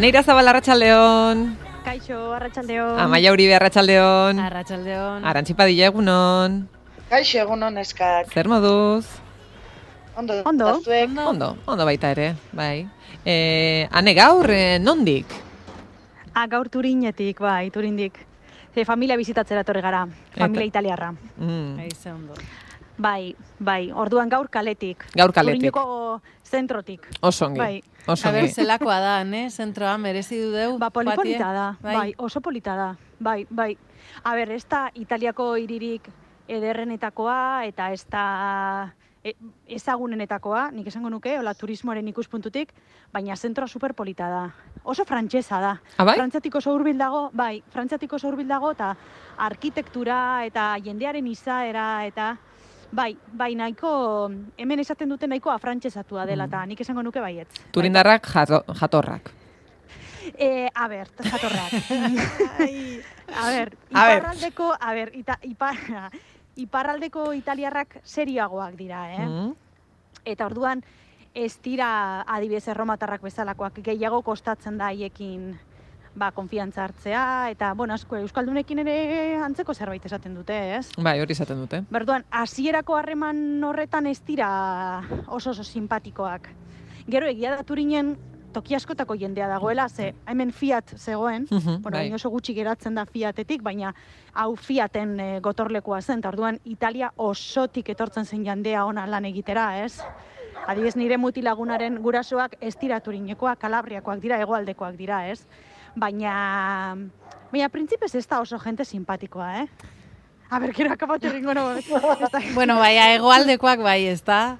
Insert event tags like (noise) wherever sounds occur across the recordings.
Aneira Zabal Arratsaldeon. Kaixo, Arratsaldeon. Amaia Uribe Arratsaldeon. Arratsaldeon. Arantzi Padilla egunon. Kaixo egunon eskak. Zer moduz? Ondo. Ondo. eta zuek? Ondo, ondo baita ere, bai. Eh, ane gaur, eh, nondik? Ah, gaur Turinetik, bai, Turindik. Ze familia bizitatzera etorri gara, familia italiarra. Mm, Aize ondo. Bai, bai, orduan gaur kaletik. Gaur kaletik. Turineko zentrotik. oso ongi. Bai. Oso A ber, zelakoa da, ne? Zentroa merezi du deu. Ba, polipolita da, bai. Bai. oso polita da, bai, bai. A ber, ez da Italiako hiririk ederrenetakoa, eta ez da e, ezagunenetakoa, nik esango nuke, hola turismoaren ikuspuntutik, baina zentroa superpolita da. Oso frantsesa da. Ah, bai? Frantziatik oso hurbil dago, bai, Frantziatik oso hurbil dago, eta arkitektura, eta jendearen izaera, eta bai, bai, nahiko, hemen esaten dute nahiko afrantsesatua dela, eta nik esango nuke baietz. Bai. Turindarrak jato, jatorrak. Eh, a ber, jatorrak. (laughs) a ber, A ber. iparraldeko, a ber, ita, ipar, (laughs) iparraldeko italiarrak serioagoak dira, eh? Mm. Eta orduan, ez dira adibidez erromatarrak bezalakoak gehiago kostatzen da haiekin ba, konfiantza hartzea, eta, bueno, asko, Euskaldunekin ere antzeko zerbait esaten dute, ez? Bai, hori izaten dute. Berduan, hasierako harreman horretan ez dira oso oso simpatikoak. Gero egia da Turinen toki askotako jendea dagoela, ze hemen Fiat zegoen, Mhm, bueno, bai. oso gutxi geratzen da Fiatetik, baina hau Fiaten e, gotorlekoa zen, eta orduan Italia osotik etortzen zen jandea ona lan egitera, ez? Adibidez nire mutilagunaren gurasoak ez dira Turinekoak, Kalabriakoak dira, hegoaldekoak dira, ez? Baina, baina printzipez ez da oso jente simpatikoa, eh? A ber, gero akabatu no. ez da- Bueno, bai, egoaldekoak bai, ez da?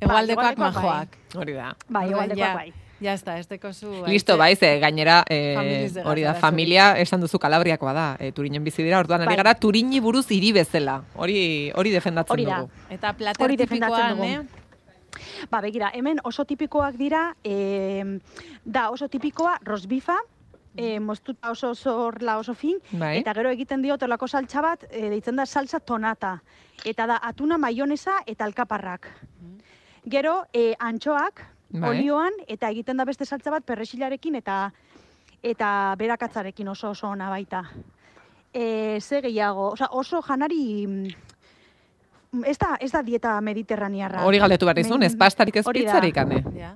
Egoaldekoak egoaldekoak bai. majoak. Hori da. Bai, ja, bai. Ja, ez da, ez dekozu... Listo, bai, ze gainera, eh, hori da, familia esan duzu Kalabriakoa da, eh, Turinen bizi dira, orduan ari Bai. gara Turini buruz hiri bezala. Hori hori defendatzen Hori da. dugu. Eta plater Hori tipikoa, ne? Ba, begira, hemen oso tipikoak dira, e, da oso tipikoa rosbifa, e, moztuta oso oso horla oso fin, Bai. eta gero egiten dio olako saltza bat, e, deitzen da salsa tonata. Eta da atuna maionesa eta alkaparrak. Gero, e, antxoak, Bai. olioan, eta egiten da beste saltza bat perresilarekin eta eta berakatzarekin oso oso ona baita. E, ze gehiago, osa, oso janari... mm, Ez da, ez da dieta mediterraniarra. Hori galdetu behar izun, ez pastarik ez pizzarik, ane. Ja.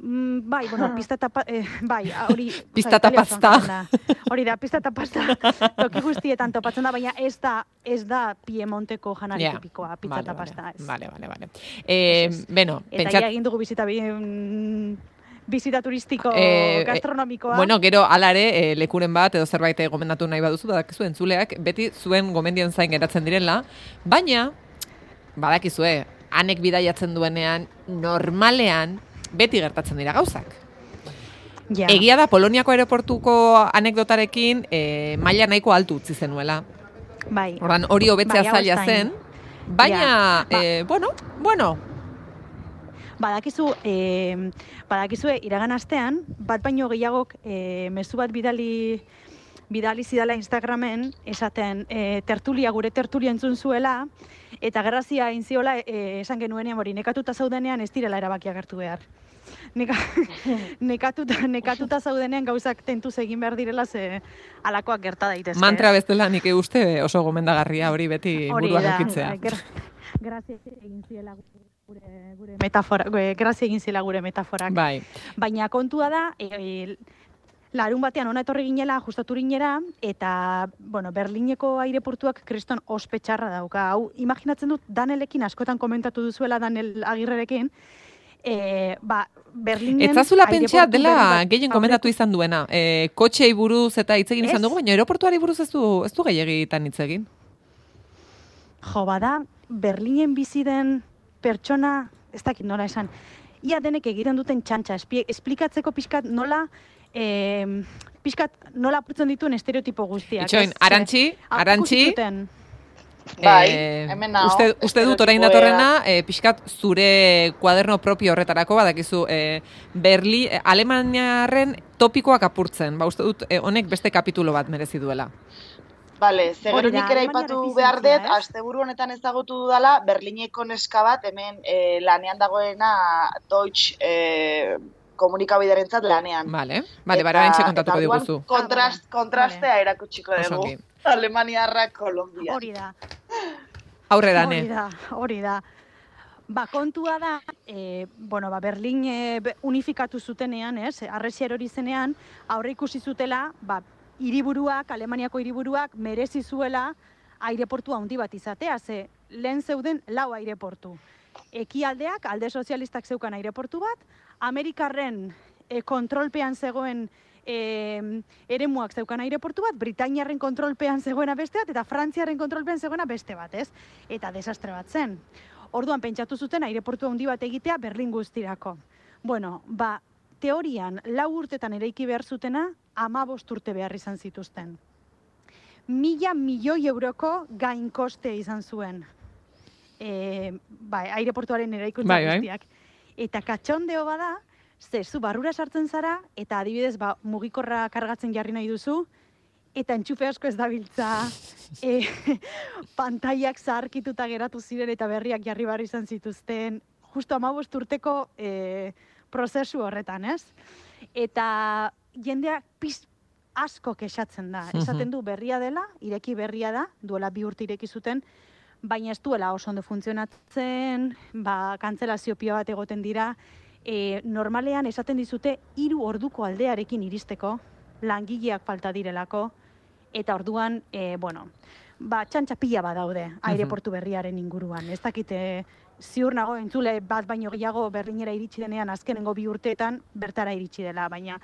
Mm, bai, bueno, (laughs) pista eta eh, bai, hori... (laughs) Pista eta pasta. Hori da, pista eta pasta (laughs) toki guztietan topatzen da, baina ez da, ez da Piemonteko janari Ja. tipikoa, pizza eta vale. pasta. Ez. Vale, vale, vale. Eh, ez. beno, Eta pentsat... egin dugu bizita, bi, mm, bizita turistiko Eh, eh, gastronomikoa. Bueno, gero alare eh, lekuren bat edo zerbait eh, gomendatu nahi baduzu, badakizu entzuleak, beti zuen gomendien zain geratzen direla, baina, badakizue, anek bidaiatzen duenean, normalean, beti gertatzen dira gauzak. ja. Egia da, Poloniako aeroportuko anekdotarekin eh, maila nahiko altu utzi zenuela. Bai. Ordan hori hobetzea Bai, zaila zen, baina, Ja, ba. eh, bueno, bueno, Badakizu, eh, badakizue iragan astean, bat baino gehiagok eh, mezu bat bidali bidali zidala Instagramen, esaten eh, tertulia, gure tertulia entzun zuela, eta gerrazia inziola eh, esan genuenean hori, nekatuta zaudenean ez direla erabakiak hartu behar. Neka, (laughs) nekatuta, nekatuta zaudenean gauzak tentuz egin behar direla ze alakoak gerta daitezke. mantra bezala nik uste oso gomendagarria hori beti Hori buruan da, eukitzea. bai, gra- Grazia egin ziela gure, gure metafora, gure, grazia egin ziela gure metaforak. Bai, Baina kontua da, e, e, larun batean ona etorri ginela, justo Turinera, eta, bueno, Berlineko aireportuak kriston ospetxarra dauka. Hau, imaginatzen dut, Danelekin askotan komentatu duzuela Danel Agirrerekin, e, ba, Berlinen... Etzazula aireportu dela gehien komentatu izan duena. E, kotxei buruz eta hitz egin izan dugu, baina aeroportuari buruz ez du, ez du gehiagitan hitz egin. Jo, bada, Berlinen bizi den pertsona, ez dakit nola esan, ia denek egiten duten txantxa, espli- esplikatzeko pixkat nola, eh, pixkat nola apurtzen dituen estereotipo guztiak. Itxoin, arantxi, arantxi. Bai, eh, hemen nago, uste, uste dut orain datorrena, eh, pixkat zure kuaderno propio horretarako, badakizu, eh, Berli, eh, Alemaniarren topikoak apurtzen, ba uste dut eh, honek beste kapitulo bat merezi duela. Bale, ze gero nik ere aipatu behar dut, ez? asteburu honetan ezagutu dudala, Berlineko neska bat, hemen eh, lanean dagoena Deutsch eh, komunikabiderentzat lanean. Vale, vale, bara kontatuko diguzu. Kontrast, kontrastea erakutsiko Oso dugu. Alemaniarra, Kolombia. Hori da. Aurrera, Hori ne. da, hori da. Ba, kontua da, e, bueno, ba, Berlin e, unifikatu zutenean, ez, arresi erori zenean, aurre ikusi zutela, ba, hiriburuak, Alemaniako hiriburuak, merezi zuela aireportu handi bat izatea, ze lehen zeuden lau aireportu. Ekialdeak, alde sozialistak zeukan aireportu bat, Amerikarren e, kontrolpean zegoen e, eremuak zeukan aireportu bat, Britainiarren kontrolpean zegoena beste bat, eta Frantziarren kontrolpean zegoena beste bat, ez? Eta desastre bat zen. Orduan pentsatu zuten aireportu handi bat egitea Berlin guztirako. Bueno, ba, teorian lau urtetan eraiki behar zutena, amabost urte behar izan zituzten. Mila milioi euroko gain koste izan zuen. E, bai, aireportuaren eraikuntza Bai, bai. guztiak. Eta katxondeo bada, ze zu barrura sartzen zara, eta adibidez, ba, mugikorra kargatzen jarri nahi duzu, eta entxufe asko ez dabiltza, (laughs) e, (laughs) pantaiak zaharkituta geratu ziren eta berriak jarri behar izan zituzten, justo amabost urteko e, prozesu horretan, ez? Eta jendeak piz asko kexatzen da. Esaten du berria dela, ireki berria da, duela bi urte ireki zuten, baina ez duela oso ondo funtzionatzen, ba, kantzelazio pio bat egoten dira, e, normalean esaten dizute hiru orduko aldearekin iristeko, langileak falta direlako, eta orduan, e, bueno, ba, txantxa pila bat daude aireportu berriaren inguruan. Ez dakite, ziur nago entzule bat baino gehiago berlinera iritsi denean azkenengo bi urteetan bertara iritsi dela, baina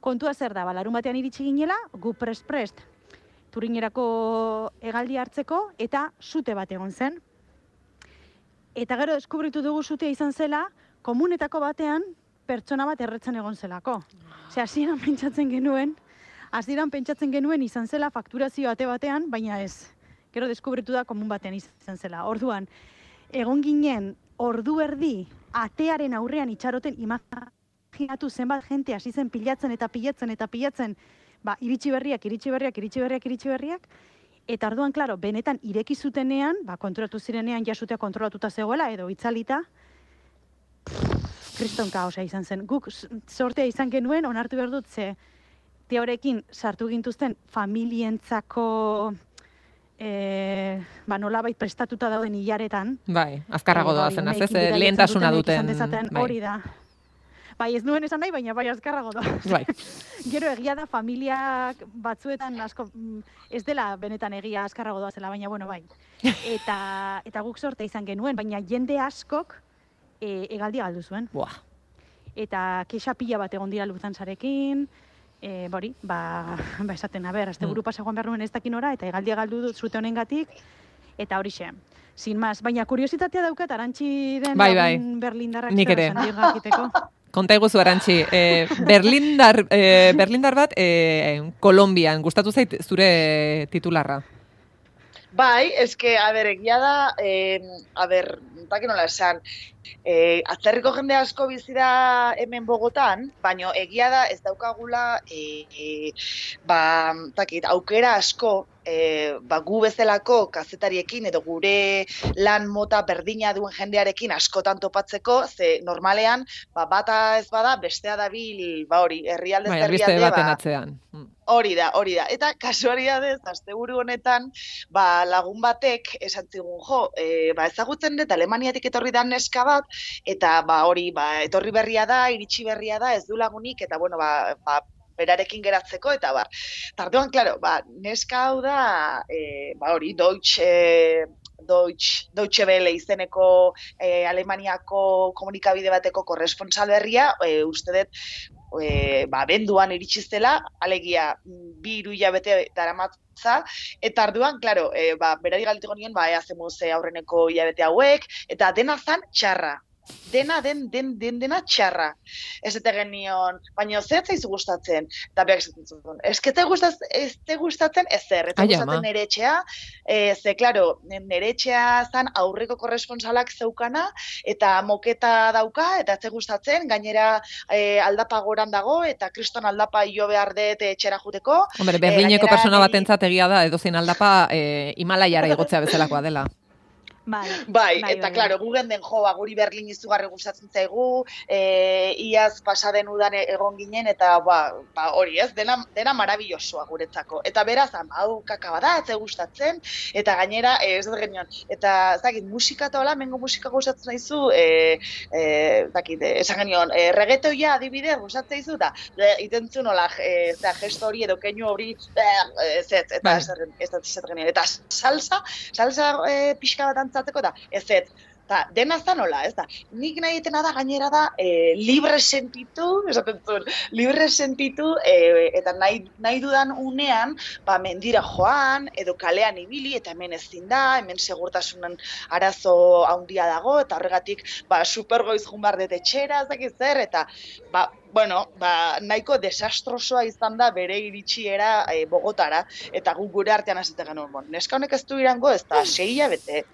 kontua zer da, ba, larun batean iritsi ginela, gu prest prest, turinerako hegaldi hartzeko, eta sute bat egon zen. Eta gero deskubritu dugu zutea izan zela, komunetako batean pertsona bat erretzen egon zelako. Osea, hasieran pentsatzen genuen, hasieran pentsatzen genuen izan zela fakturazio ate batean, baina ez. Gero deskubritu da komun batean izan zela. Orduan, egon ginen ordu erdi atearen aurrean itxaroten imaginatu zenbat jente hasi zen pilatzen eta pilatzen eta pilatzen, ba, iritsi berriak, iritsi berriak, iritsi berriak, iritsi berriak, eta orduan, klaro, benetan ireki zutenean, ba, kontrolatu zirenean jasutea kontrolatuta zegoela, edo itzalita, kriston kaosa izan zen. Guk sortea izan genuen, onartu behar dut, ze teorekin sartu gintuzten familientzako e, ba, nolabait prestatuta dauden hilaretan. Bai, azkarrago doazen, az umeekin ez, lehentasuna duten. dezaten, bai. Hori da. Bai, ez nuen esan nahi, baina bai azkarrago da. (laughs) Bai. Gero egia da familiak batzuetan asko mm, ez dela benetan egia azkarrago doazela, baina bueno, bai. (laughs) Eta eta guk sorte izan genuen, baina jende askok e, egaldia galdu zuen. Buah. Eta kexa pila bat egon dira Lufthansarekin, e, bori, ba, (laughs) ba esaten, a ber, azte buru pasa joan behar nuen ez dakin ora, eta egaldia galdu zute honengatik, eta horixe. Sin más, baina kuriositatea daukat arantxiren Bai, bai. berlindarrak Nik ere. (laughs) Konta iguzu, Arantxi, eh, Berlindar, eh, Berlindar bat, eh, Kolombian, gustatu zait zure titularra. Bai, eske, a ber, egia da, eh, a ber, tak nola esan, eh, atzerriko jende asko bizi da hemen Bogotan, baino egia da ez daukagula, eh, ba, takit, aukera asko, eh, ba, gu bezalako kazetariekin edo gure lan mota berdina duen jendearekin askotan topatzeko, ze normalean, ba, bata ez bada, bestea dabil, ba hori, herrialde Bai, albiste herrialde, baten ba, atzean. Mm. Hori da, hori da. Eta kasualidadez, asteburu honetan, ba, lagun batek esan zigun, jo, e, ba, ezagutzen dut Alemaniatik etorri da neska bat, eta ba, hori, ba, etorri berria da, iritsi berria da, ez du lagunik, eta bueno, ba, ba, berarekin geratzeko, eta bar. Tarduan, klaro, ba, neska hau da, e, ba, hori, Deutsch, e, Deutsch, Deutsche Welle izeneko e, Alemaniako komunikabide bateko korresponsal berria, e, uste dut, e, ba, benduan iritsi zela, alegia mm, bi hiru hilabete daramatza, eta arduan, claro, e, ba, berari galdetuko nion, ba, ea zemuz aurreneko hilabete hauek, eta dena zan txarra. Dena, den, den, den, dena txarra. Ez eta genion, baina zer zaizu gustatzen? Eta beak esaten zuen, ez que te gustaz, ez te gustatzen ezer, ez te gustatzen nere etxea, e, ze, claro, nere etxea zan aurreko korresponsalak zeukana, eta moketa dauka, eta ez gustatzen, gainera e, aldapa goran dago, eta kriston aldapa jo behar dut etxera juteko. Hombre, Berlineko gainera persona batentzat egia da, edozein aldapa eh, Himalaiara igotzea bezalakoa dela. Bai, Bai, eta claro, gu genden jo, ba, guri Berlin izugarri gustatzen zaigu, e, iaz pasaden udan e- egon ginen, eta ba, ba hori ez, dena, dena marabillosoa guretzako. Eta beraz, ama, hau kaka bada, ez gustatzen, eta gainera, e, ez dut genion, eta ez dakit, musika eta hola, mengo musika gustatzen zaizu, e, e, ez dakit, e, esan genion, e, reggaetoia adibide gustatzen zaizu, da, e, iten zuen hola, e, ez da, gesto hori edo keinu hori, e, ez ez, eta Bai. ez, ez, ez, ez, genion, eta salsa, salsa e, pixka antzatzeko da, ez ez, Ta, dena ez da nola, ez da. Nik nahi etena da gainera da e, libre sentitu, esaten zuen, libre sentitu e, eta nahi, nahi dudan unean, ba, mendira joan, edo kalean ibili, eta hemen ezin da, hemen segurtasunen arazo handia dago, eta horregatik, ba, supergoiz jun behar dut etxera, ez dakit zer, eta, ba, bueno, ba, nahiko desastrosoa izan da bere iritsiera e, Bogotara, eta gu gure artean hasite genuen, bon, neska honek ez du irango, ez da, sei bete.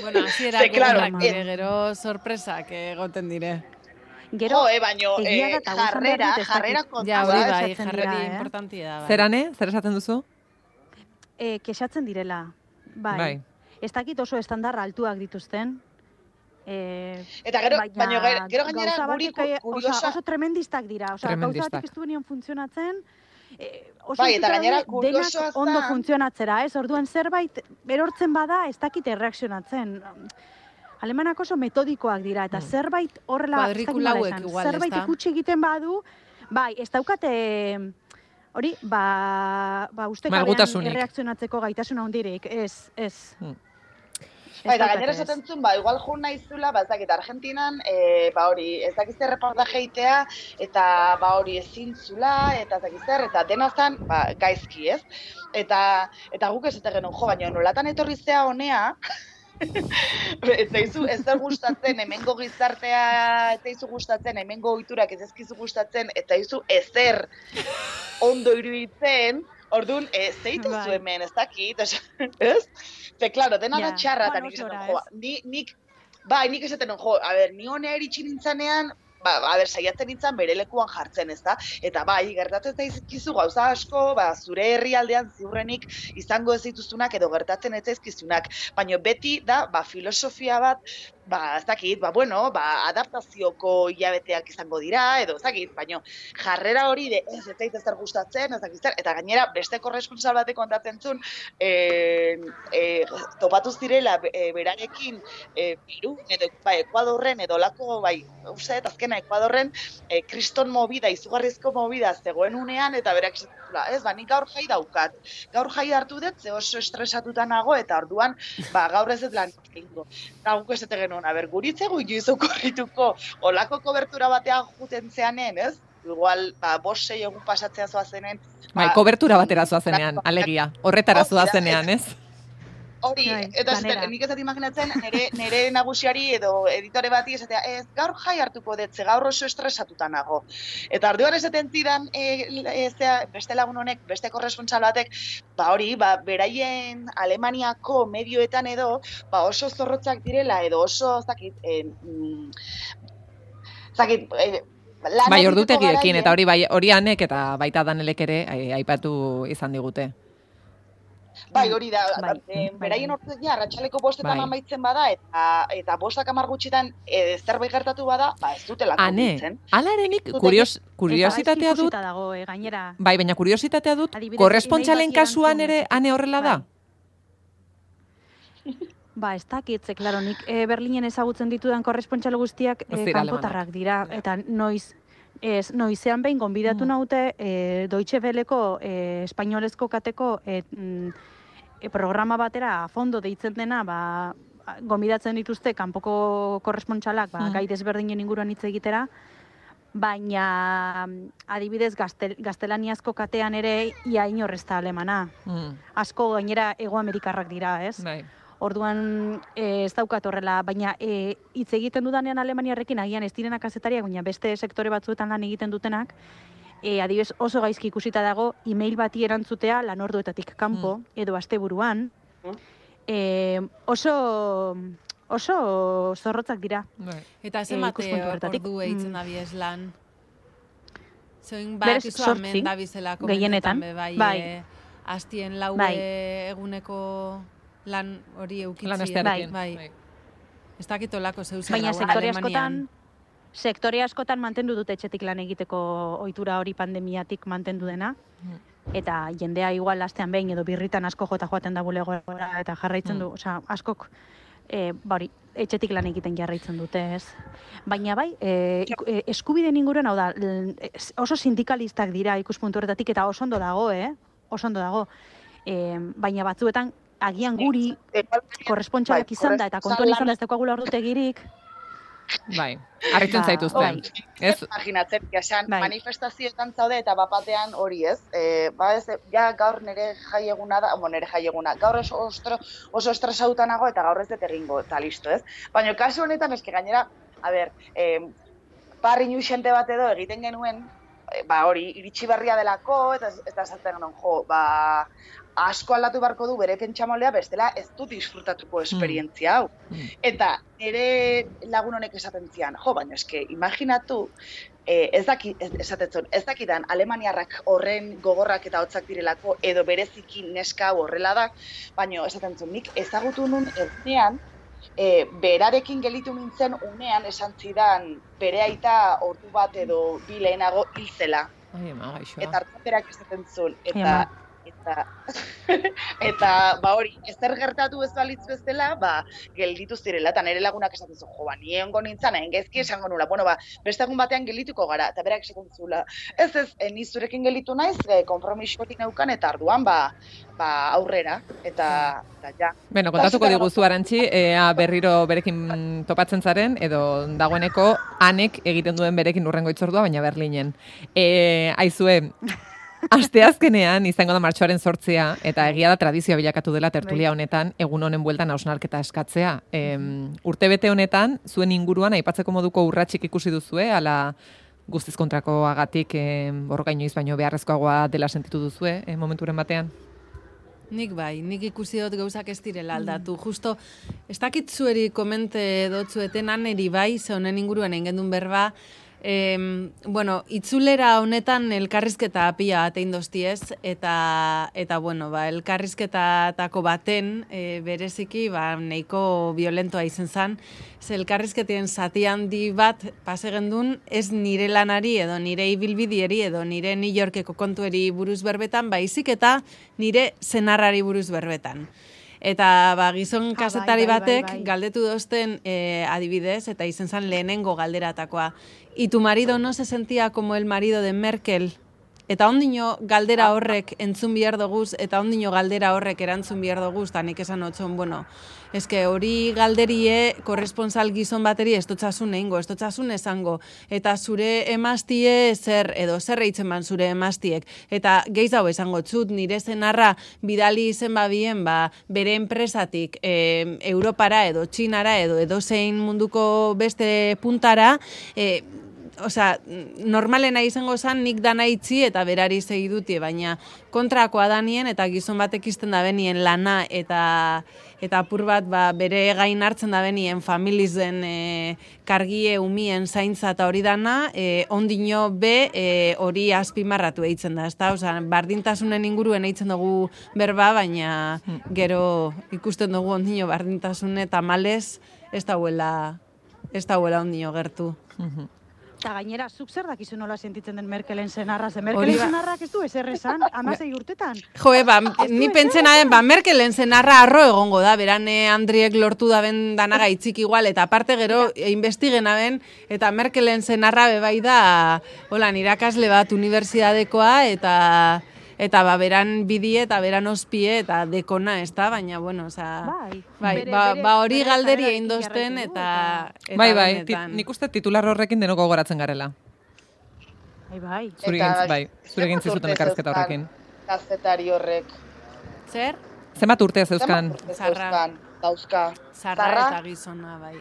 Bueno, así (laughs) era claro, dire, gero sorpresak egoten dire. Gero, jo, eh, baino, eh, behar jarrera, jarrera kontua, Ja, hori Ba, bai, dira, eh? importantia da. Bai. Zerane, zer esaten duzu? e, kexatzen direla. Bai. Bai. Ez dakit oso estandar altuak dituzten. E, Eta gero, baina baino, gero, gero gainera guri eh, kuriosa, oso, oso tremendistak dira. Osa, gauza Tremendistak. batek ez duenean funtzionatzen, e, oso Bai, eta gainera kuriosoa denak ondo zen- funtzionatzera, ez? Orduan zerbait berortzen bada ez dakite erreakzionatzen. Alemanak oso metodikoak dira, eta Mm. zerbait horrela, Kuadrikula hauek igual, zerbait ikutsi egiten badu, bai, ez daukate, hori, ba, ba Malgutasunik. erreakzionatzeko gaitasun handirik, ez, ez. Mm. Bai, eta daukate, gainera esaten zuen, ba, igual jun naizula, ba, ez dakit, Argentinan, e, ba, hori, ez dakit zer egitea, eta, ba, hori ezin zula, eta ez dakit zer, eta dena zen, ba, gaizki, ez? Eta, eta guk ez genuen, jo, baina nolatan etorri zea honea, (laughs) ez zaizu ez da gustatzen hemengo gizartea, ez zaizu gustatzen hemengo ohiturak ez ezkizu gustatzen, ez zaizu ezer ondo iruditzen, Orduan, ez zeitu Bai. zu hemen, ez dakit, oza, (laughs) ez? Ze, klaro, dena da Ja, txarra, eta nik esaten, jo, ez? ni, nik, bai, nik esaten, jo, a ber, ni honea iritsi nintzanean, ba, a ber, saiatzen nintzen bere lekuan jartzen, ez da? Eta bai, gertatzen zaizkizu gauza asko, ba, zure herrialdean ziurrenik izango ez dituzunak edo gertatzen ez zaizkizunak, baina beti da, ba, filosofia bat, ba, ez dakit, ba, bueno, ba, adaptazioko hilabeteak izango dira, edo ez dakit, baina jarrera hori de ez ez zait ezer gustatzen, ez dakit zer, eta gainera beste korresponsal batek kontatzen zuen, e, e, topatu zirela e, berarekin e, Peru, edo ba, Ekuadorren, edo lako, bai, uste, azkena Ekuadorren, e, kriston movida, izugarrizko movida zegoen unean, eta berak esaten zuela, ez, ba, nik gaur jai daukat. Gaur jai hartu dut, ze oso estresatuta nago, eta orduan, ba, gaur ez dut lan egingo. Eta guk esate genuen, aber, guritzego inoiz okorrituko, olako kobertura batean juten zeanen, ez? Igual, ba, bost sei egun pasatzea zoazenen. Bai, ba, kobertura batera zoazenean, alegia. Horretara zoazenean, ez? Hori, Bai, eta esaten, nik ez dut imaginatzen, nire, nire nagusiari edo editore bati esatea, ez, gaur jai hartuko dut, ze gaur oso estresatuta nago. Eta orduan esaten zidan, e, e, zea, beste lagun honek, beste korresponsal batek, ba hori, ba, beraien Alemaniako medioetan edo, ba oso zorrotzak direla, edo oso, ez dakit, e, mm, ez dakit, e, Bai, ordutegiekin, eta hori bai, hori anek eta baita danelek ere ai- aipatu izan digute. Bai, hori da, Bai, bai, beraien bai. ordutegia arratsaleko bostetan Bai. amaitzen bada, eta eta bostak hamar gutxitan e, zerbait gertatu bada, ba ez dutelako Ane, biltzen. alarenik, kurios, kuriositatea dut, dago, eh, gainera. bai, baina kuriositatea dut, korrespontsalen kasuan ere ane horrela da? Bai. Ba, ez dakit, ze, klaro, nik e, Berlinen ezagutzen ditudan korrespontsal guztiak e, dira kanpotarrak dira, eta noiz, ez, noizean behin gonbidatu Mm. naute e, Deutsche Welleko e, espainolezko kateko e, mm, e, programa batera a fondo deitzen dena, ba, gonbidatzen dituzte kanpoko korrespontsalak, ba, Mm. gai desberdinen inguruan hitz egitera, baina adibidez gaztel, gaztelaniazko katean ere ia inor ez da alemana. Mm, Asko gainera Ego Amerikarrak dira, ez? bai. Orduan e, ez daukat horrela, baina e, hitz egiten dudanean Alemaniarrekin agian ez direnak kazetariak, baina beste sektore batzuetan lan egiten dutenak, e, adibidez oso gaizki ikusita dago email bati erantzutea lan orduetatik kanpo edo asteburuan. Mm. E, oso oso zorrotzak dira. bai. Eta zenbat horretatik. ordu eitzen Mm. lan? Zoin bakizu zortzi, hemen dabizela gehienetan. bai, Bai. eh, astien lau Bai. eh, eguneko lan hori eukitzia. Lan astearekin. Bai. bai. Ez dakit olako zeu zer Baina sektore Alemanian. askotan, sektore askotan mantendu dute etxetik lan egiteko ohitura hori pandemiatik mantendu dena. Eta jendea igual astean behin edo birritan asko jota joaten da bulegora eta jarraitzen du, osea, askok e, ba hori, etxetik lan egiten jarraitzen dute, ez. Baina bai, e, e, eskubideen inguruan, hau da, oso sindikalistak dira ikuspuntu horretatik eta oso ondo dago, eh? Oso ondo dago. E, baina batzuetan agian guri Igual, korrespontxalak Bai, izan da, eta kontuan izan da ez daukagula ordutegirik, Bai, harritzen Ba, zaituzte. bai. Ez, imaginatzen, esan, Bai. manifestazioetan zaude eta bapatean hori ez. E, ba ez, ja gaur nire jaieguna da, bo nire jaieguna, gaur oso, ostro, oso estresauta nago eta gaur ez dut egingo, eta listo ez. Baina kasu honetan eske gainera, a ber, e, barri xente bat edo egiten genuen, e, ba hori, iritsi berria delako, eta ez- eta genuen, jo, ba, asko aldatu beharko du bere pentsamolea, bestela ez du disfrutatuko esperientzia hau. Mm. Eta nire lagun honek esaten zian, jo, baina eske, imaginatu, eh, ez daki, ez, esatetzen, ez dakidan Alemaniarrak horren gogorrak eta hotzak direlako, edo bereziki neska horrela da, baina esaten zuen, nik ezagutu nun egunean, e, berarekin gelitu nintzen unean esan zidan bere aita ordu bat edo bi lehenago hil zela. ai, ama, gaixoa. Eta hartzen berak esaten zuen. Eta, ama. Eta, (laughs) eta, ba hori, ezer gertatu ez balitz bezala, ba, gelditu zirela, eta nire lagunak esaten zuen, jo, ba, ni nintzen, engezki esango nula, bueno, ba, beste egun batean geldituko gara, eta berak esaten zula, ez ez, eh, ni zurekin gelditu naiz, e, kompromiso hori neukan, eta arduan, ba, ba, aurrera, eta, eta ja. Beno, kontatuko Eta diguzu arantzi, ea berriro berekin topatzen zaren, edo dagoeneko anek egiten duen berekin urrengo itzordua, baina Berlinen. E, aizue, asteazkenean izango da martxoaren sortzea, eta egia da tradizioa bilakatu dela tertulia honetan, egun honen bueltan hausnarketa eskatzea. E, urtebete honetan, zuen inguruan, aipatzeko moduko urratxik ikusi duzue, ala guztiz kontrakoagatik e, borrokainoiz baino beharrezkoagoa dela sentitu duzue, e, momenturen batean? Nik bai, nik ikusi dut gauzak ez direla aldatu. Justo, ez dakit zueri komente dotzueten aneri bai, ze honen inguruan egin gendun berba, Em, bueno, itzulera honetan elkarrizketa pila bat egin eta, eta bueno, ba, elkarrizketatako baten, e, bereziki, ba, nahiko violentoa izen zen, ze elkarrizketien zati handi bat pase gendun, ez nire lanari edo nire ibilbidieri edo nire New Yorkeko kontueri buruz berbetan, baizik eta nire senarrari buruz berbetan. Eta ba, gizon bai, kazetari bai, bai, batek bai. galdetu dozten eh, adibidez, eta izen zen lehenengo galderatakoa. Y tu marido no se sentía como el marido de Merkel? Eta ondino galdera horrek entzun behar doguz, eta ondino galdera horrek erantzun behar doguz, eta nik esan otxon, bueno, eske hori galderie korresponsal gizon bateri ez dotzasun egingo, ez dotzasun esango, eta zure emaztie zer, edo zer reitzen ban zure emaztiek, eta geiz hau esango txut, nire zenarra bidali izen babien, ba, bere enpresatik e, Europara edo Txinara edo edozein munduko beste puntara, e, Osea, normalena izango zen nik dana itzi eta berari segi dutie, baina kontrakoa danien eta gizon batek izten da benien lana eta eta apur bat ba, bere gain hartzen da benien familizen e, kargie umien zaintza eta hori dana, e, ondino be e, hori azpimarratu eitzen da, ezta? Osea, bardintasunen inguruen eitzen dugu berba, baina gero ikusten dugu ondino bardintasune eta males ez dauela ez dauela ondino gertu. Eta gainera, zuk zer dakizu nola sentitzen den Merkelen senarra, ze Merkelen ba- senarrak ez du ezer esan, (laughs) amasei urtetan. Jo, ba, ni ezer pentsena den, ba, Merkelen zenarra arro egongo da, berane Andriek lortu da ben danaga itzik igual, eta aparte gero investigena ben, eta Merkelen zenarra bebai da, hola, irakasle bat unibertsitatekoa, eta eta ba, beran bidie eta beran ospie eta dekona, ez da, baina, bueno, oza... Bai. Bai, Bere- ba, bere- ba hori galderi egin dozten, eta, eta bai, bai, ti, benetan. nik uste titular horrekin denoko gogoratzen garela. Bai, bai. Zure Eta gintz, bai, zure zenbat gintzi zuten urte elkarrizketa zeuzkan horrekin. Kazetari horrek. Zer? Zenbat urte zeuzkan? Urte Zarra. zeuzkan? Dauzka. Zarra Zarra? eta gizona, bai.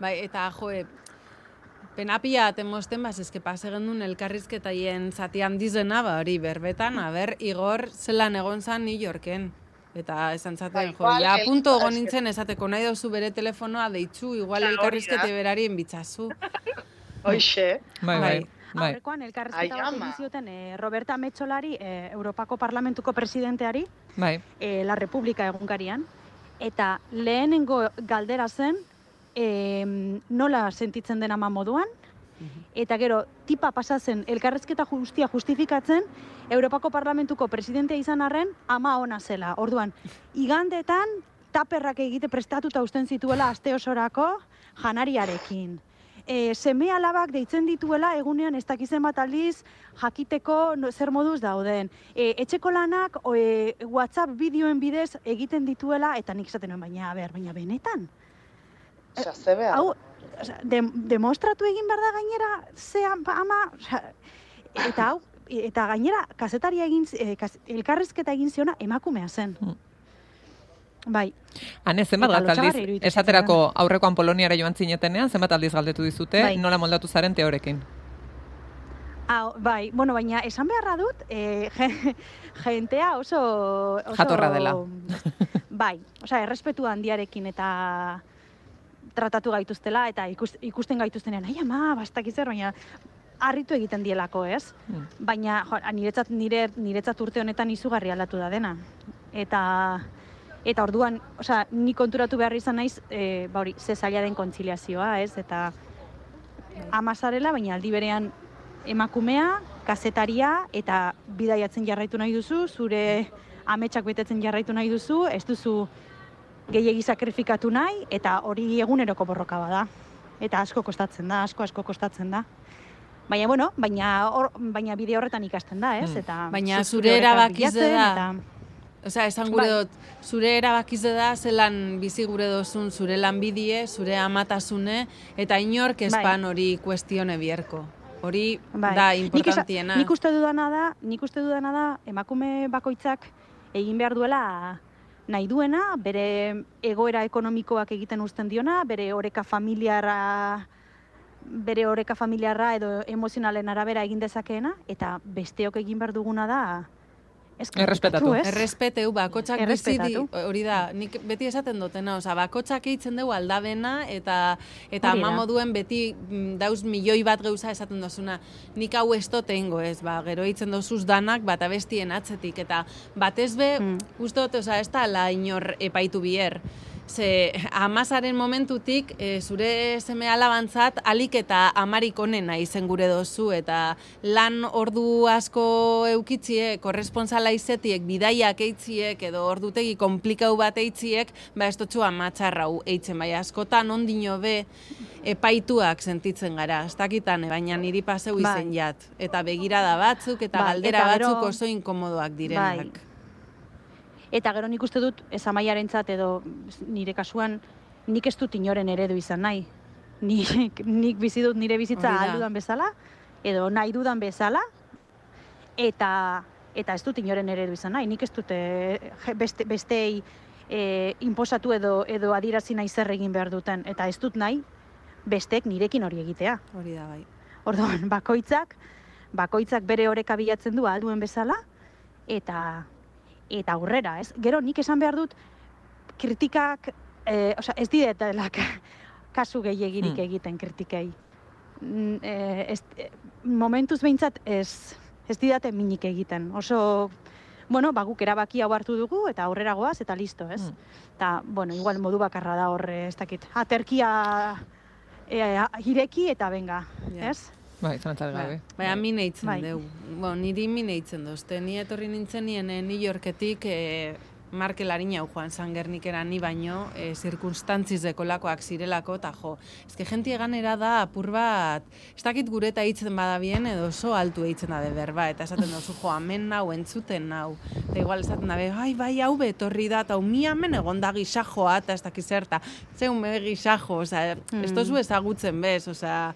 Bai, eta joe, penapia atemosten, bas, eske pase gendun elkarrizketaien zati handizena, ba, hori berbetan, aber, Igor zelan egon zan New Yorken. Eta esan zaten, Bai, jo, ja, punto egon nintzen esateko nahi dauzu bere telefonoa deitzu, igual elkarrizkete berarien bitzazu. (laughs) Hoixe. Bai, bai, Bai. bai. Aurrekoan elkarrizketa bat egin zioten eh, Roberta Metxolari, eh, Europako Parlamentuko presidenteari, Bai, eh, La Republika egunkarian, eta lehenengo galdera zen, em, nola sentitzen den ama moduan, eta gero tipa pasatzen elkarrezketa guztia justifikatzen Europako Parlamentuko presidentea izan arren ama ona zela. Orduan, igandetan taperrak egite prestatuta usten zituela aste osorako janariarekin. E, seme alabak deitzen dituela egunean ez dakizen bat aldiz jakiteko no, zer moduz dauden. E, etxeko lanak o, e, WhatsApp bideoen bidez egiten dituela eta nik esaten baina, ber, baina benetan. Osea, ze behar. Hau, osea, de, demostratu egin behar da gainera ze ama, osea, eta hau, eta gainera kazetaria egin, e, kaz, elkarrezketa egin ziona emakumea zen. Mm. Bai, Hane, zenbat Eta iruditzen esaterako aurrekoan Poloniara joan zinetenean, zenbat aldiz galdetu dizute, Bai. nola moldatu zaren teorekin. Ah, bai, bueno, baina esan beharra dut, e, jentea oso, oso... Jatorra dela. (laughs) bai, osea, errespetu handiarekin eta tratatu gaituztela, eta ikus, ikusten gaituztenean, ai ama, bastak zer, baina harritu egiten dielako, ez? Mm. Baina, jo, niretzat, nire, niretzat urte honetan izugarri aldatu da dena. Eta, eta orduan, osea, ni konturatu behar izan naiz, e, ba hori, ze zaila den kontziliazioa, ez? Eta amazarela, baina aldi berean emakumea, kazetaria eta bidaiatzen jarraitu nahi duzu, zure ametsak betetzen jarraitu nahi duzu, ez duzu gehiegi sakrifikatu nahi, eta hori eguneroko borroka bada. Eta asko kostatzen da, asko asko kostatzen da. Baina, bueno, baina, hor, baina bide horretan ikasten da, ez? Mm. Eta Baina zu- zure erabakiz da. eta- Osea, esan gure Bai. dut, zure erabakiz da zelan bizi gure dozun, zure lanbidie, zure amatasune, eta inork Bai. espan hori kuestione bierko. Hori Bai. da Nik importantiena. Nik uste dudana da, nik uste dudana da, emakume bakoitzak egin behar duela nahi duena, bere egoera ekonomikoak egiten uzten diona, bere oreka familiarra bere oreka familiarra edo emozionalen arabera egin dezakeena, eta besteok egin behar duguna da Errespetatu. Errespeteu, bakotxak bizi hori da, nik beti esaten dutena, oza, bakotxak eitzen dugu aldabena, eta eta Hori da. ama moduen beti mm, dauz milioi bat gauza esaten dozuna, nik hau ez dut egingo ez, ba, gero eitzen dozuz danak, bat abestien atzetik, eta batez be, Mm. uste dut, oza, ez da la inor epaitu bier, Ze amazaren momentutik e, zure seme alabantzat alik eta amarik onena izen gure dozu eta lan ordu asko eukitzie, korresponsala izetiek, bidaiak eitziek edo ordutegi komplikau bat eitziek, ba ez dutxu amatxarrau eitzen bai askotan ondino be epaituak sentitzen gara, ez dakitane, baina niri paseu Bai. izen jat. Eta begirada batzuk eta Bai, galdera eta gero- batzuk oso inkomodoak direnak. Bai. Eta gero nik uste dut, ez amaiarentzat edo nire kasuan, nik ez dut inoren eredu izan nahi. Nik, nik bizi dut nire bizitza Hori da. ahal dudan bezala, edo nahi dudan bezala, eta eta ez dut inoren eredu izan nahi. Nik ez dut eh, beste, besteei e, inposatu edo edo adierazi nahi zer egin behar duten. Eta ez dut nahi bestek nirekin hori egitea. Hori da bai. Orduan, bakoitzak, bakoitzak bere oreka bilatzen du ahal duen bezala, eta eta aurrera, ez? Gero nik esan behar dut, kritikak, e, osea, ez didetela (laughs) kasu gehiagirik Hmm. egiten kritikei. Mm, E, ez, e, momentuz behintzat ez, ez didate minik egiten. Oso, bueno, ba, guk erabaki hau hartu dugu, eta aurrera goaz, eta listo, ez? Hmm. Eta, bueno, igual modu bakarra da horre, ez dakit, aterkia e, ireki eta benga, Ja. ez? Bai, zalantzak gabe. Baina min eitzen Bai. deu. Bo, niri min eitzen dozte. Ni etorri nintzen nien eh, New Yorketik eh, markelarin hau joan zan gernikera ni baino, eh, zirkunstantziz dekolakoak zirelako, eta jo, ezke jenti eganera da apur bat, ez dakit gure eta hitzen badabien, edo oso altu eitzen da berba, eta esaten duzu, jo, amen nau, entzuten nau. Eta igual esaten dabe, ai, bai, hau betorri da, eta mi hemen egon da gisajoa, eta ez dakiz zerta, zeun me gisajo, oza, Mm. ez tozu ezagutzen bez, oza,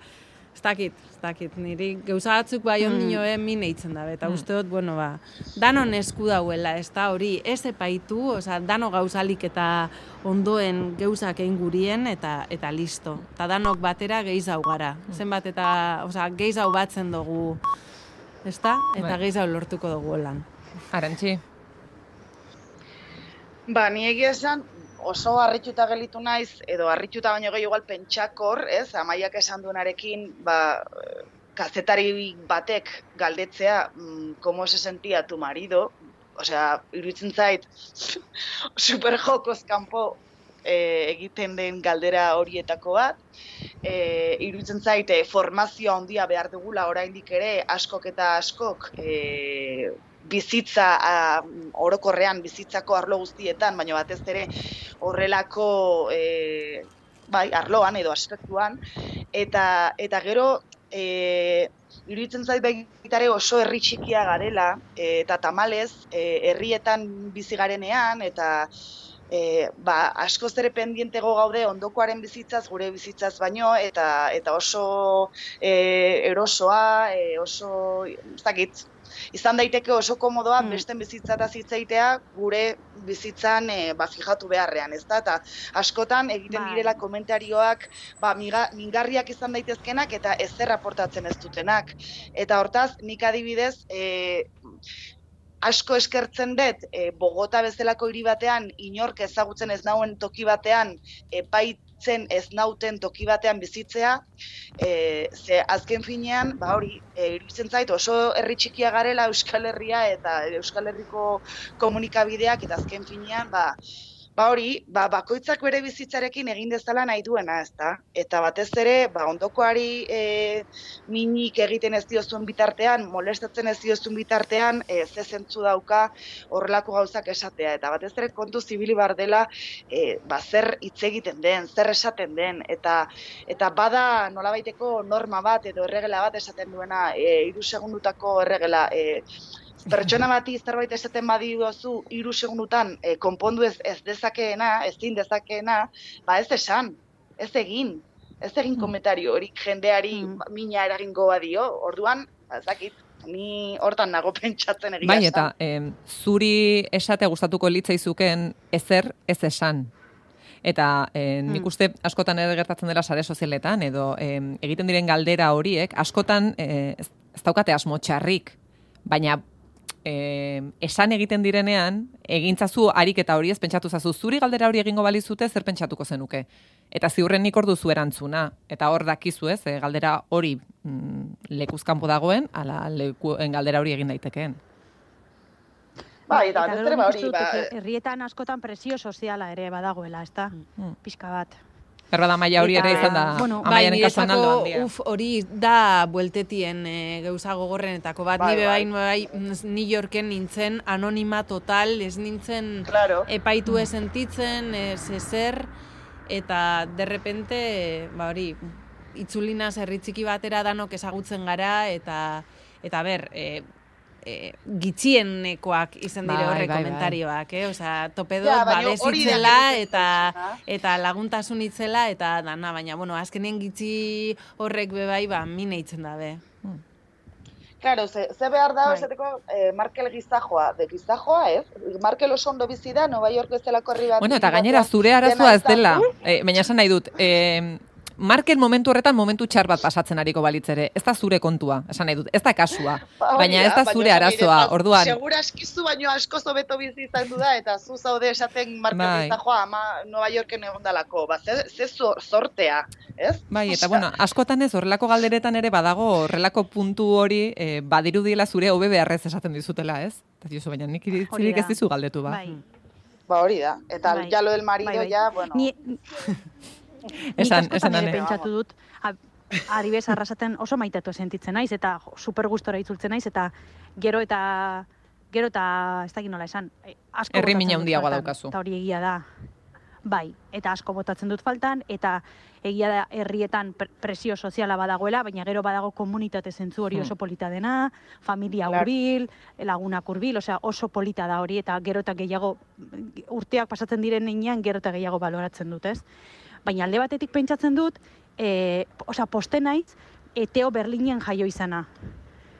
ez dakit, ez dakit, niri gauza batzuk bai ondino mm. min eitzen dabe, eta Mm. uste dut, bueno, ba, danon esku dauela, ez da hori, ez epaitu, oza, dano gauzalik eta ondoen gauzak egin gurien, eta eta listo. Eta danok batera gehiz hau gara. Zenbat eta, oza, gehiz hau batzen dugu, ez da? Eta Bai. gehiz hau lortuko dugu lan. Arantxi, Ba, ni egia esan oso harrituta gelitu naiz, edo harrituta baino gehi igual pentsakor, ez, amaiak esan duenarekin, ba, eh, kazetari batek galdetzea, mm, como se sentia tu marido, osea, iruditzen zait, (laughs) super jokoz kanpo e, egiten den galdera horietako bat. E, iruditzen zaite formazio handia behar dugula oraindik ere askok eta askok e, bizitza a, orokorrean bizitzako arlo guztietan, baina batez ere horrelako e, bai, arloan edo aspektuan. Eta eta gero e, iruditzen zait baitare oso herri txikia garela e, eta tamalez e, herrietan bizi garenean eta e, ba, asko zere pendientego gaude ondokoaren bizitzaz, gure bizitzaz baino, eta eta oso e, erosoa, e, oso, ez izan daiteke oso komodoa mm. besten bizitzata zitzaitea gure bizitzan e, ba, fijatu beharrean, ez da? Eta askotan egiten ba. direla komentarioak ba, miga, mingarriak izan daitezkenak eta ezer raportatzen ez dutenak. Eta hortaz, nik adibidez, e, asko eskertzen dut e, Bogota bezalako hiri batean inork ezagutzen ez nauen toki batean epaitzen ez nauten toki batean bizitzea e, ze azken finean ba hori e, iruditzen zait oso herri txikia garela Euskal Herria eta Euskal Herriko komunikabideak eta azken finean ba ba hori, ba, bakoitzak bere bizitzarekin egin dezala nahi duena, ez da? Eta batez ere, ba, ondokoari e, minik egiten ez diozun bitartean, molestatzen ez diozun bitartean, e, ze zentzu dauka horrelako gauzak esatea. Eta batez ere, kontu zibili bar dela, e, ba, zer hitz egiten den, zer esaten den, eta eta bada nolabaiteko norma bat edo erregela bat esaten duena, e, iru segundutako erregela, e, pertsona bati zerbait esaten badi duzu hiru segundutan e, konpondu ez, ez dezakeena, ezin dezakeena, ba ez esan, ez egin, ez egin mm. komentario hori jendeari mm. mina eragingo badio, orduan, ezakit, ni hortan nago (laughs) pentsatzen egia Bai, eta em, zuri esate gustatuko litzaizuken ezer ez esan. Eta eh, nik mm. uste askotan ere gertatzen dela sare sozialetan, edo eh, egiten diren galdera horiek, askotan eh, ez, ez daukate asmo txarrik, baina eh, esan egiten direnean, egintzazu harik eta hori ez pentsatu zazu, zuri galdera hori egingo balizute, zer pentsatuko zenuke. Eta ziurren nik ordu zu erantzuna. Eta hor dakizu ez, eh, galdera hori mm, lekuzkanpo dagoen, ala lekuen galdera hori egin daitekeen. Bai, eta, eta, ba, hori, ba... Herrietan askotan presio soziala ere badagoela, ez da? Mm. Pixka bat. Erra da maia hori ere izan da, bueno, bai, kasuan aldo handia. Uf, hori da bueltetien e, gauza gogorrenetako bat. Bai, Ni bai, bai, New Yorken nintzen anonima total, ez nintzen claro. epaitu ez sentitzen, ez ezer, eta derrepente, ba hori, itzulina zerritziki batera danok ezagutzen gara, eta, eta ber, e, e, gitxienekoak izan dire bai, horre bai, komentarioak, bai. eh? Osea, tope dut ja, badezitzela eta eta laguntasun itzela eta dana, baina bueno, azkenien gitxi horrek be bai, ba mine itzen da be. Hmm. Claro, ze, ze behar da, bai. esateko, eh, Markel gizajoa, de gizajoa, ez? Markel oso ondo bizi da, Nova York ez dela korri bat. Bueno, eta gainera zure arazoa ez dela. Eh, baina esan nahi dut, eh, marken momentu horretan momentu txar bat pasatzen ariko balitzere. Ez da zure kontua, esan nahi dut. Ez da kasua. (laughs) Ba, baina ez da zure arazoa, orduan. Segura askizu baino asko zobeto bizi izan du da, eta zu zaude esaten marken bai. joa, ama Nova Yorken egon dalako. Ba, ze, ze sortea, ez? Bai, eta bueno, askotan ez horrelako galderetan ere badago horrelako puntu hori eh, badirudiela zure hobe beharrez esaten dizutela, ez? Eta diosu, baina nik iritzirik ez dizu galdetu, ba. Bai. Ba hori da, eta bai. jalo del marido bai, bai. ja, bueno... Ni... (laughs) esan, esan ane. pentsatu dut, ari bez arrasaten oso maitatu sentitzen naiz, eta super gustora itzultzen naiz, eta gero eta gero eta ez dakit nola esan. E, asko Herri mina hundiagoa daukazu. Eta hori egia da. Bai, eta asko botatzen dut faltan, eta egia da herrietan presio soziala badagoela, baina gero badago komunitate zentzu hori hmm. oso polita dena, familia hurbil, lagunak hurbil, osea oso polita da hori, eta gero eta gehiago, urteak pasatzen diren inean, gero eta gehiago baloratzen dut, ez? Baina alde batetik pentsatzen dut, e, oza, poste naiz, eteo Berlinen jaio izana.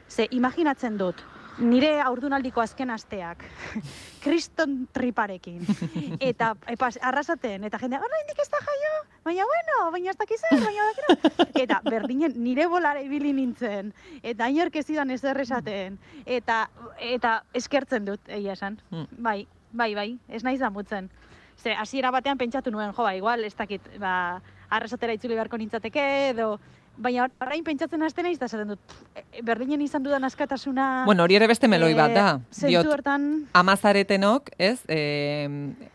Ze, imaginatzen dut, nire aurdunaldiko azken asteak, (laughs) kriston triparekin, (laughs) eta epa, arrasaten, eta jendea, hori indik ez da jaio, baina bueno, baina ez dakizen, baina dakira. Eta berdinen nire bolara ibili nintzen, eta inork ez zidan ezer esaten, eta, eta eskertzen dut, egia esan. Hmm. Bai, bai, bai, ez naiz amutzen. Ze, hasiera batean pentsatu nuen, jo, ba, igual, ez dakit, ba, arrasatera itzuli beharko nintzateke, edo, baina orain pentsatzen hasten naiz da zaten dut, e, berdinen izan dudan askatasuna... Bueno, hori ere beste meloi bat da. E, Diot, hortan... amazaretenok, ez, e,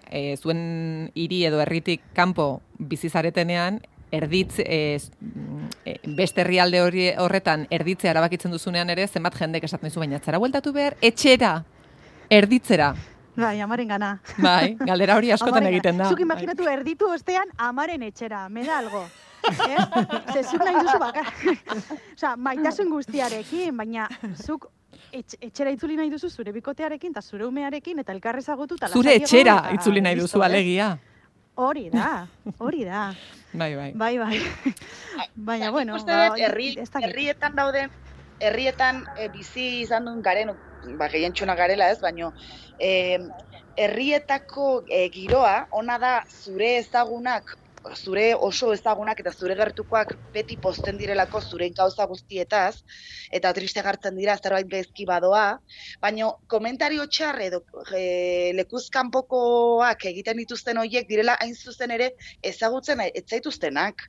e, zuen hiri edo herritik kanpo bizizaretenean, erditz, e, e, beste herrialde hori horretan erditzea erabakitzen duzunean ere, zenbat jendek esaten dizu, baina zara bueltatu behar, etxera, erditzera. Bai, amaren gana. Bai, galdera hori askotan Amaren egiten da. Zuk imaginatu erditu ostean amaren etxera, me da algo. Eh? (laughs) Ze zuk nahi duzu bakar. (laughs) Osea, maitasun guztiarekin, baina zuk etx, etxera itzuli nahi duzu zure bikotearekin eta zure umearekin eta elkarre ezagutu eta Zure etxera eta itzuli nahi duzu eh? alegia. Hori da, hori da. Bai, bai. Bai, bai. (laughs) Baina, bueno, ba, herrietan dauden, herrietan e, bizi izan duen garen, ba, gehientxuna garela ez, baino, e, herrietako e, giroa, ona da zure ezagunak, zure oso ezagunak eta zure gertukoak beti posten direlako zure gauza guztietaz, eta triste gartzen dira zerbait gaizki badoa, baino komentario txar edo e, lekuzkanpokoak egiten dituzten horiek direla hain zuzen ere ezagutzen ez zaituztenak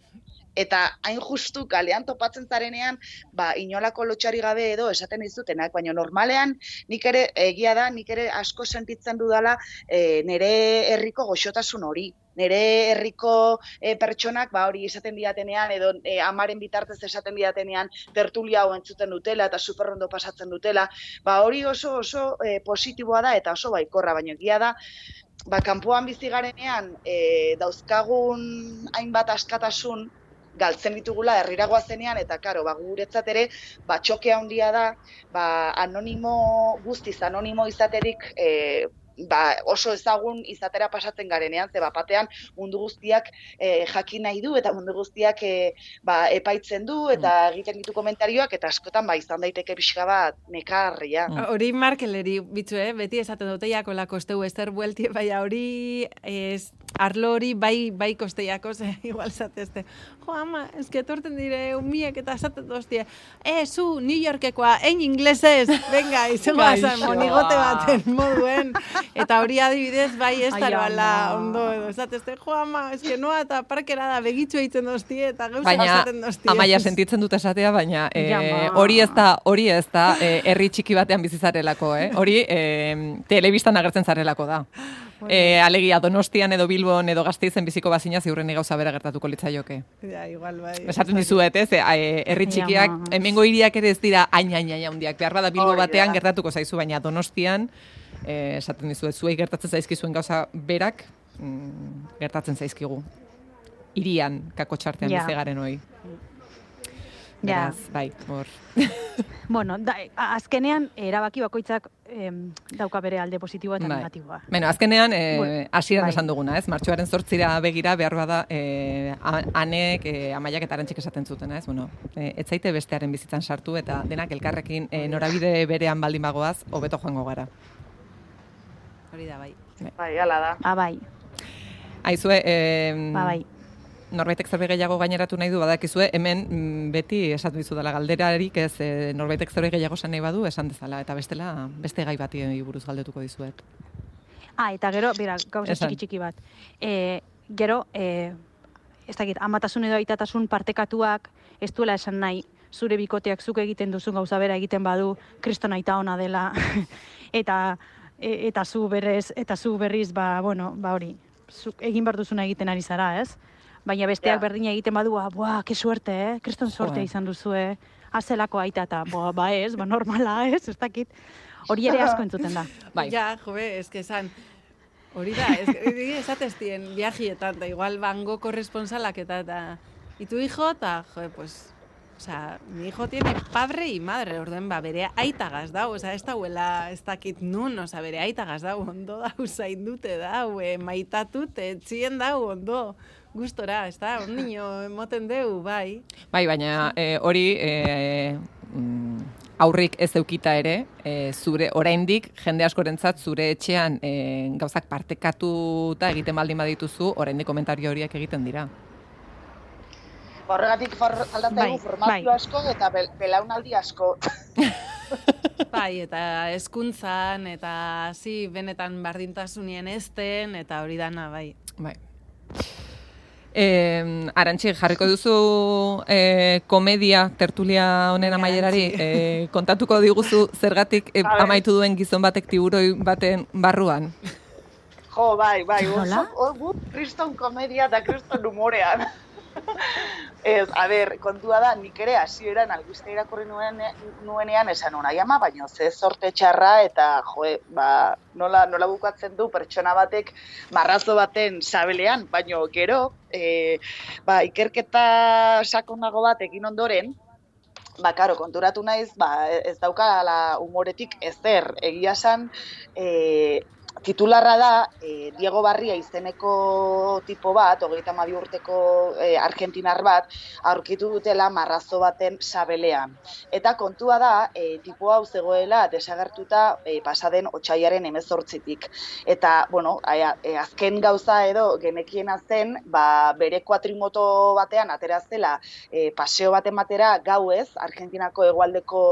eta hain justu kalean topatzen zarenean, ba, inolako lotxari gabe edo esaten dizutenak, baina normalean nik ere, egia da, nik ere asko sentitzen dudala e, nire herriko goxotasun hori. Nire herriko e, pertsonak, ba, hori esaten diatenean, edo e, amaren bitartez esaten diatenean, tertulia hau entzuten dutela eta superrondo pasatzen dutela, ba, hori oso oso e, positiboa da eta oso baikorra, baina egia da, ba, kanpoan bizi garenean e, dauzkagun hainbat askatasun, galtzen ditugula herrira goazenean eta karo, ba, guretzat ere ba, txoke handia da ba, anonimo guztiz anonimo izaterik e, ba, oso ezagun izatera pasatzen garenean, ze bapatean mundu guztiak e, jakin nahi du eta mundu guztiak e, ba, epaitzen du eta egiten ditu komentarioak eta askotan ba, izan daiteke pixka bat nekarria. Mm. Hori markeleri bitzu, eh? beti esaten dute jako la kosteu ezer buelti, baina hori ez, arlo hori bai, bai kosteiako, ze (laughs) igual zatezte. Jo, ama, ez que torten dire umiek eta esaten doztie, eh, zu, New Yorkekoa, ein inglesez, venga, (laughs) izango azan, monigote baten moduen. Eta hori adibidez, bai ez ama. ondo edo, esatezte, jo, ama, ez que noa eta parkera da begitzu eitzen doztie, eta gauza Baina doztie. amaia sentitzen dut esatea, baina e, hori ez da, hori ez da, e, herri txiki batean bizi zarelako, eh? Hori e, telebistan agertzen zarelako da. E, alegia Donostian edo Bilbon edo Gasteizen biziko bazina ziurreni gauza bera gertatuko litzaioke. Ja, igual, bai. Esaten dizuet, ez? E, e, herri txikiak, hemengo hiriak ere ez dira aina aina aina handiak. Behar bada Bilbo batean gertatuko zaizu, baina Donostian esaten dizuet, zuei gertatzen zaizkizuen gauza berak mm, gertatzen zaizkigu. Hirian, kako txartean Ja. bizi garen hoi. Ja. Beraz, bai, hor. (laughs) Bueno, da, azkenean erabaki bakoitzak em, dauka bere alde positiboa eta Bai. negatiboa. Bueno, azkenean, e, Bueno, hasieran bai. esan duguna, ez? Martxoaren zortzira begira behar bada e, a- anek, e, amaiak eta arantxik esaten zuten, ez? Bueno, e, ez zaite bestearen bizitzan sartu eta denak elkarrekin e, norabide berean baldin bagoaz, hobeto joango gara. Hori da, bai. Bai, hala da. Ba, bai, Aizue, e, ba, bai. Norbaitek zerbait gehiago gaineratu nahi du, badakizue, hemen mm, beti esatu dizu dela galderarik, ez e, norbaitek zerbait gehiago esan nahi badu, esan dezala, eta bestela, beste gai bati buruz galdetuko dizuet. Ah, eta gero, bera, gauza txiki txiki bat. E, gero, e, ez dakit, amatasun edo aitatasun partekatuak ez duela esan nahi zure bikoteak zuk egiten duzun gauza bera egiten badu kriston aita ona dela (laughs) eta e, eta zu berez eta zu berriz ba bueno ba hori zuk egin behar duzuna egiten ari zara ez baina besteak Ja. berdina egiten badu ah, buah, ke suerte eh? Kriston suerte izan duzue azelako aita eta boa, ba ez ba normala (laughs) ez ez dakit. Hori ere asko entzuten da. (laughs) Bai, Ja, jobe, ez que esan, hori da, ez, ez esatestien viajietan, da igual bango korresponsalak eta, eta, y tu hijo, eta, joe, pues, o sea, mi hijo tiene padre y madre, orden, ba, bere aitagaz dau, o sea, ez dauela, ez dakit nun, o sea, bere aitagaz (laughs) dau, ondo dau, zaindute dau, maitatute, txien dau, ondo, gustora, ez da, ondino, emoten deu, bai. Bai, baina e, hori e, mm, aurrik ez eukita ere, e, zure oraindik jende askorentzat zure etxean e, gauzak partekatuta egiten baldin badituzu, oraindik komentario horiek egiten dira. Ba, Horregatik for, aldatzen Bai, formazio bai. asko eta bel, belaunaldi asko. (laughs) Bai, eta hezkuntzan eta zi benetan bardintasunien ezten eta hori dana bai. Bai. E, Arantxi, jarriko duzu e, komedia tertulia honen amaierari, e, kontatuko diguzu zergatik e, amaitu duen gizon batek tiburoi baten barruan. Jo, bai, bai, oso, kriston komedia eta kriston humorean. Ez, a ber, kontua da, nik ere hasieran albiste irakurri nuen, nuenean esan unai ama, baina ze sorte txarra eta, joe, ba, nola, nola bukatzen du pertsona batek marrazo baten sabelean, baino gero, e, ba, ikerketa sakonago bat egin ondoren, ba, karo, konturatu naiz, ba, ez daukala humoretik ezer, egia esan, e, titularra da e, Diego Barria izeneko tipo bat, hogeita hamabi urteko e, argentinar bat, aurkitu dutela marrazo baten sabelean. Eta kontua da, e, tipo hau zegoela desagertuta e, pasaden otxaiaren emezortzitik. Eta, bueno, a, e, azken gauza edo genekiena zen, ba, bere kuatrimoto batean aterazela e, paseo baten batera gauez, Argentinako hegoaldeko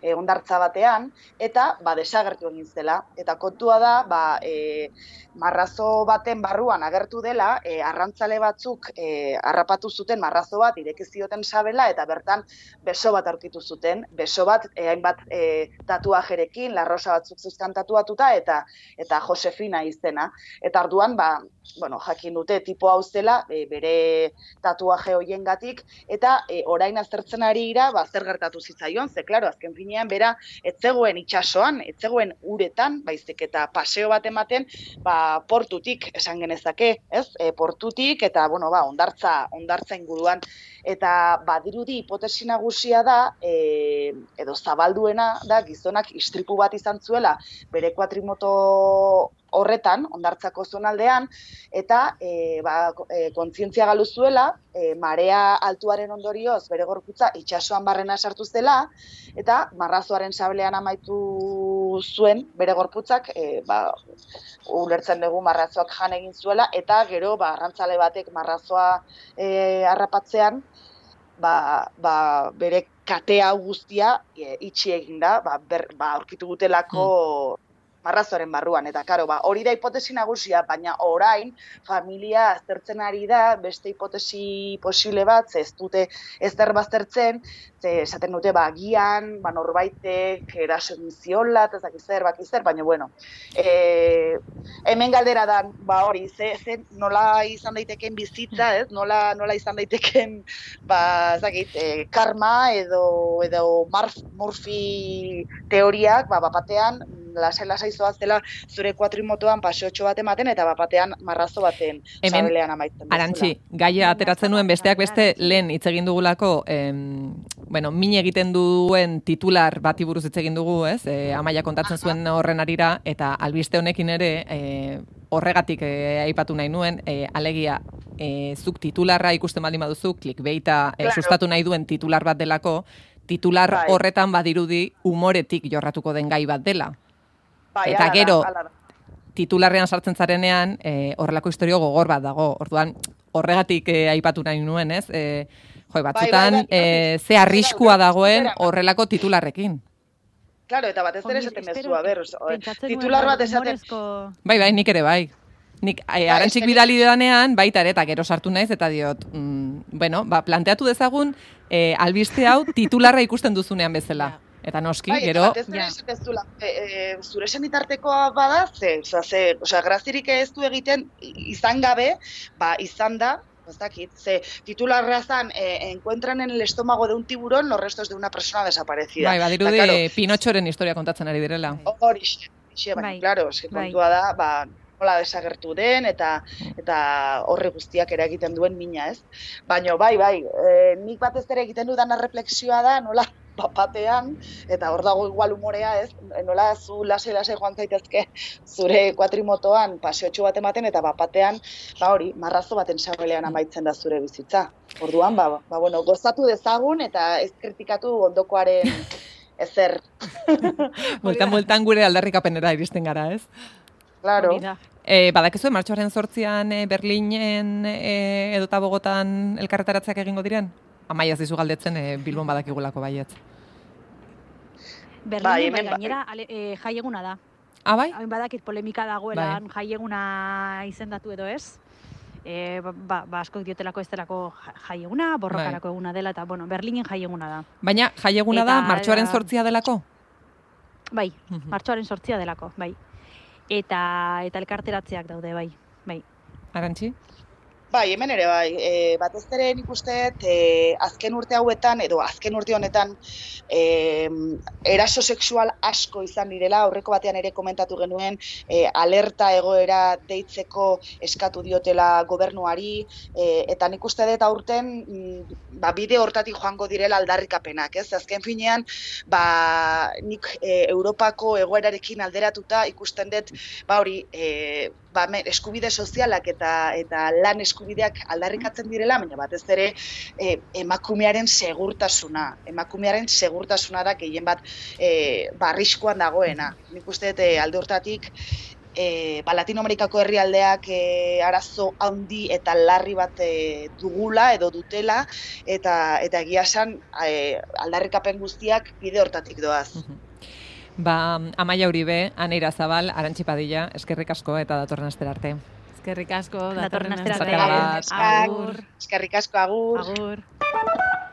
e, ondartza batean, eta ba, desagertu egin zela. Eta kontua da, ba, e, marrazo baten barruan agertu dela, e, arrantzale batzuk e, harrapatu zuten marrazo bat ireki zioten sabela eta bertan beso bat aurkitu zuten, beso bat e, hainbat e, tatuajerekin, larrosa batzuk zuzkan tatuatuta eta eta Josefina izena. Eta orduan ba, bueno, jakin dute tipo hau zela e, bere tatuaje hoiengatik eta e, orain aztertzen ari ira ba zer gertatu zitzaion, ze claro, azken finean bera ez zegoen itsasoan, ez zegoen uretan, baizik eta paseo bat ematen, ba, portutik esan genezake, ez? E, portutik eta bueno, ba, ondartza, ondartza inguruan eta badirudi hipotesi nagusia da e, edo zabalduena da gizonak istripu bat izan zuela bere kuatrimoto horretan, ondartzako zonaldean, eta e, ba, e, kontzientzia galu zuela, e, marea altuaren ondorioz bere gorputza itsasoan barrena sartu zela, eta marrazoaren sablean amaitu zuen bere gorputzak, e, ba, ulertzen dugu marrazoak jan egin zuela, eta gero ba, arrantzale batek marrazoa e, harrapatzean, ba, ba, bere katea guztia e, itxi egin da, ba, ber, ba, aurkitu gutelako marrazoaren barruan. Eta, karo, ba, hori da hipotesi nagusia, baina orain familia aztertzen ari da, beste hipotesi posible bat, ze ez dute ezer baztertzen, ze esaten dute, ba, gian, ba, norbaitek eraso egin ziola, ez dakit zer, baki zer, baina, bueno, e, hemen galdera da, ba, hori, ze, ze nola izan daiteken bizitza, ez? Nola, nola izan daiteken, ba, ez dakit, e, karma edo, edo Murphy teoriak, ba, bapatean, lasai lasai zoaztela zure kuatrimotoan paseotxo bat ematen eta bapatean marrazo baten Hemen, amaitzen. Arantxi, gaia ateratzen nuen besteak beste lehen hitz egin dugulako, em, bueno, min egiten duen titular bati buruz hitz egin dugu, ez? E, amaia kontatzen zuen horren arira, eta albiste honekin ere, e, horregatik e, aipatu nahi nuen, e, alegia, e, zuk titularra ikusten baldin baduzu, clickbaita e, Claro. sustatu nahi duen titular bat delako, titular Bai. horretan badirudi umoretik jorratuko den gai bat dela. Bai, eta hala da, gero, hala da. titularrean sartzen zarenean, e, horrelako historio gogor bat dago. Orduan, horregatik e, aipatu nahi nuen, ez? E, jo, batzutan, bai, bai, e, bai. ze arriskua dagoen horrelako titularrekin. Claro, eta batez ere esaten espero, bezu, a ber, titular bat esaten, Bai, bai, nik ere bai. Nik e, Bai, nik- bidali danean, baita ere, eta gero sartu naiz, eta diot, mm, bueno, ba, planteatu dezagun, e, albiste hau titularra ikusten duzunean bezala. Eta noski, Bai, gero, batez Ja. esaten zula, e, e, zure senitartekoa bada, ze, oza, ze, oza, grazirik ez du egiten izan gabe, ba, izan da, ez dakit, ze titularra zan, e, encuentran en el estómago de un tiburón los restos de una persona desaparecida. bai, badirudi, Eta, claro, Pinotxoren historia kontatzen ari direla. Horixe, baina, Bai. claro, eske Bai. kontua da, ba, nola desagertu den, eta eta horre guztiak eragiten duen mina, ez? Baina, bai, bai, e, nik batez ere egiten dudan refleksioa da, nola bapatean, eta hor dago igual umorea, ez? Nola zu lase-lase joan zaitezke zure kuatrimotoan paseotxo bat ematen, eta bapatean, ba hori, marrazo baten sabelean amaitzen da zure bizitza. Orduan, ba, ba bueno, gozatu dezagun, eta ez kritikatu ondokoaren (laughs) ezer. Bultan, bultan gure aldarrikapenera iristen gara, ez? Claro. E, badakizu, martxoaren sortzian e, Berlinen e, edota Bogotan elkarretaratzeak egingo diren? Amaia ez dizu galdetzen e, Bilbon badakigulako baietz. Berlinen Bai, bai, hemen bai. gainera ale, e, jaieguna da. Ah, bai? Hain badakit polemika dagoela jaieguna izendatu edo ez. E, ba, ba, ba askok diotelako ez delako ja- jaieguna, borrokarako eguna dela, eta bueno, Berlinen jaieguna da. Baina jaieguna da Eta- martxoaren sortzia delako? Bai, Mhm. martxoaren sortzia delako, bai. eta eta elkarteratzeak daude bai. Bai. Arantxi? Bai, hemen ere bai, e, batez ere nik uste e, azken urte hauetan, edo azken urte honetan, e, eraso sexual asko izan direla, aurreko batean ere komentatu genuen, e, alerta egoera deitzeko eskatu diotela gobernuari, e, eta nik uste dut aurten, mm, ba, bide hortatik joango direla aldarrikapenak, ez? Azken finean, ba, nik e, Europako egoerarekin alderatuta ikusten dut, ba hori, e, ba, eskubide sozialak eta eta lan eskubideak aldarrikatzen direla, baina batez ere e, emakumearen segurtasuna, emakumearen segurtasuna da gehien bat e, barriskoan dagoena. Nik uste dut e, e, ba, Latinoamerikako herrialdeak e, arazo handi eta larri bat e, dugula edo dutela eta eta egia esan e, aldarrikapen guztiak bide hortatik doaz. Ba, Amaia Uribe, Aneira Zabal, Arantxi Padilla, eskerrik asko eta datorren astera arte. Eskerrik asko, Datorren astera arte. arte. Eskerrik asko, agur. Agur.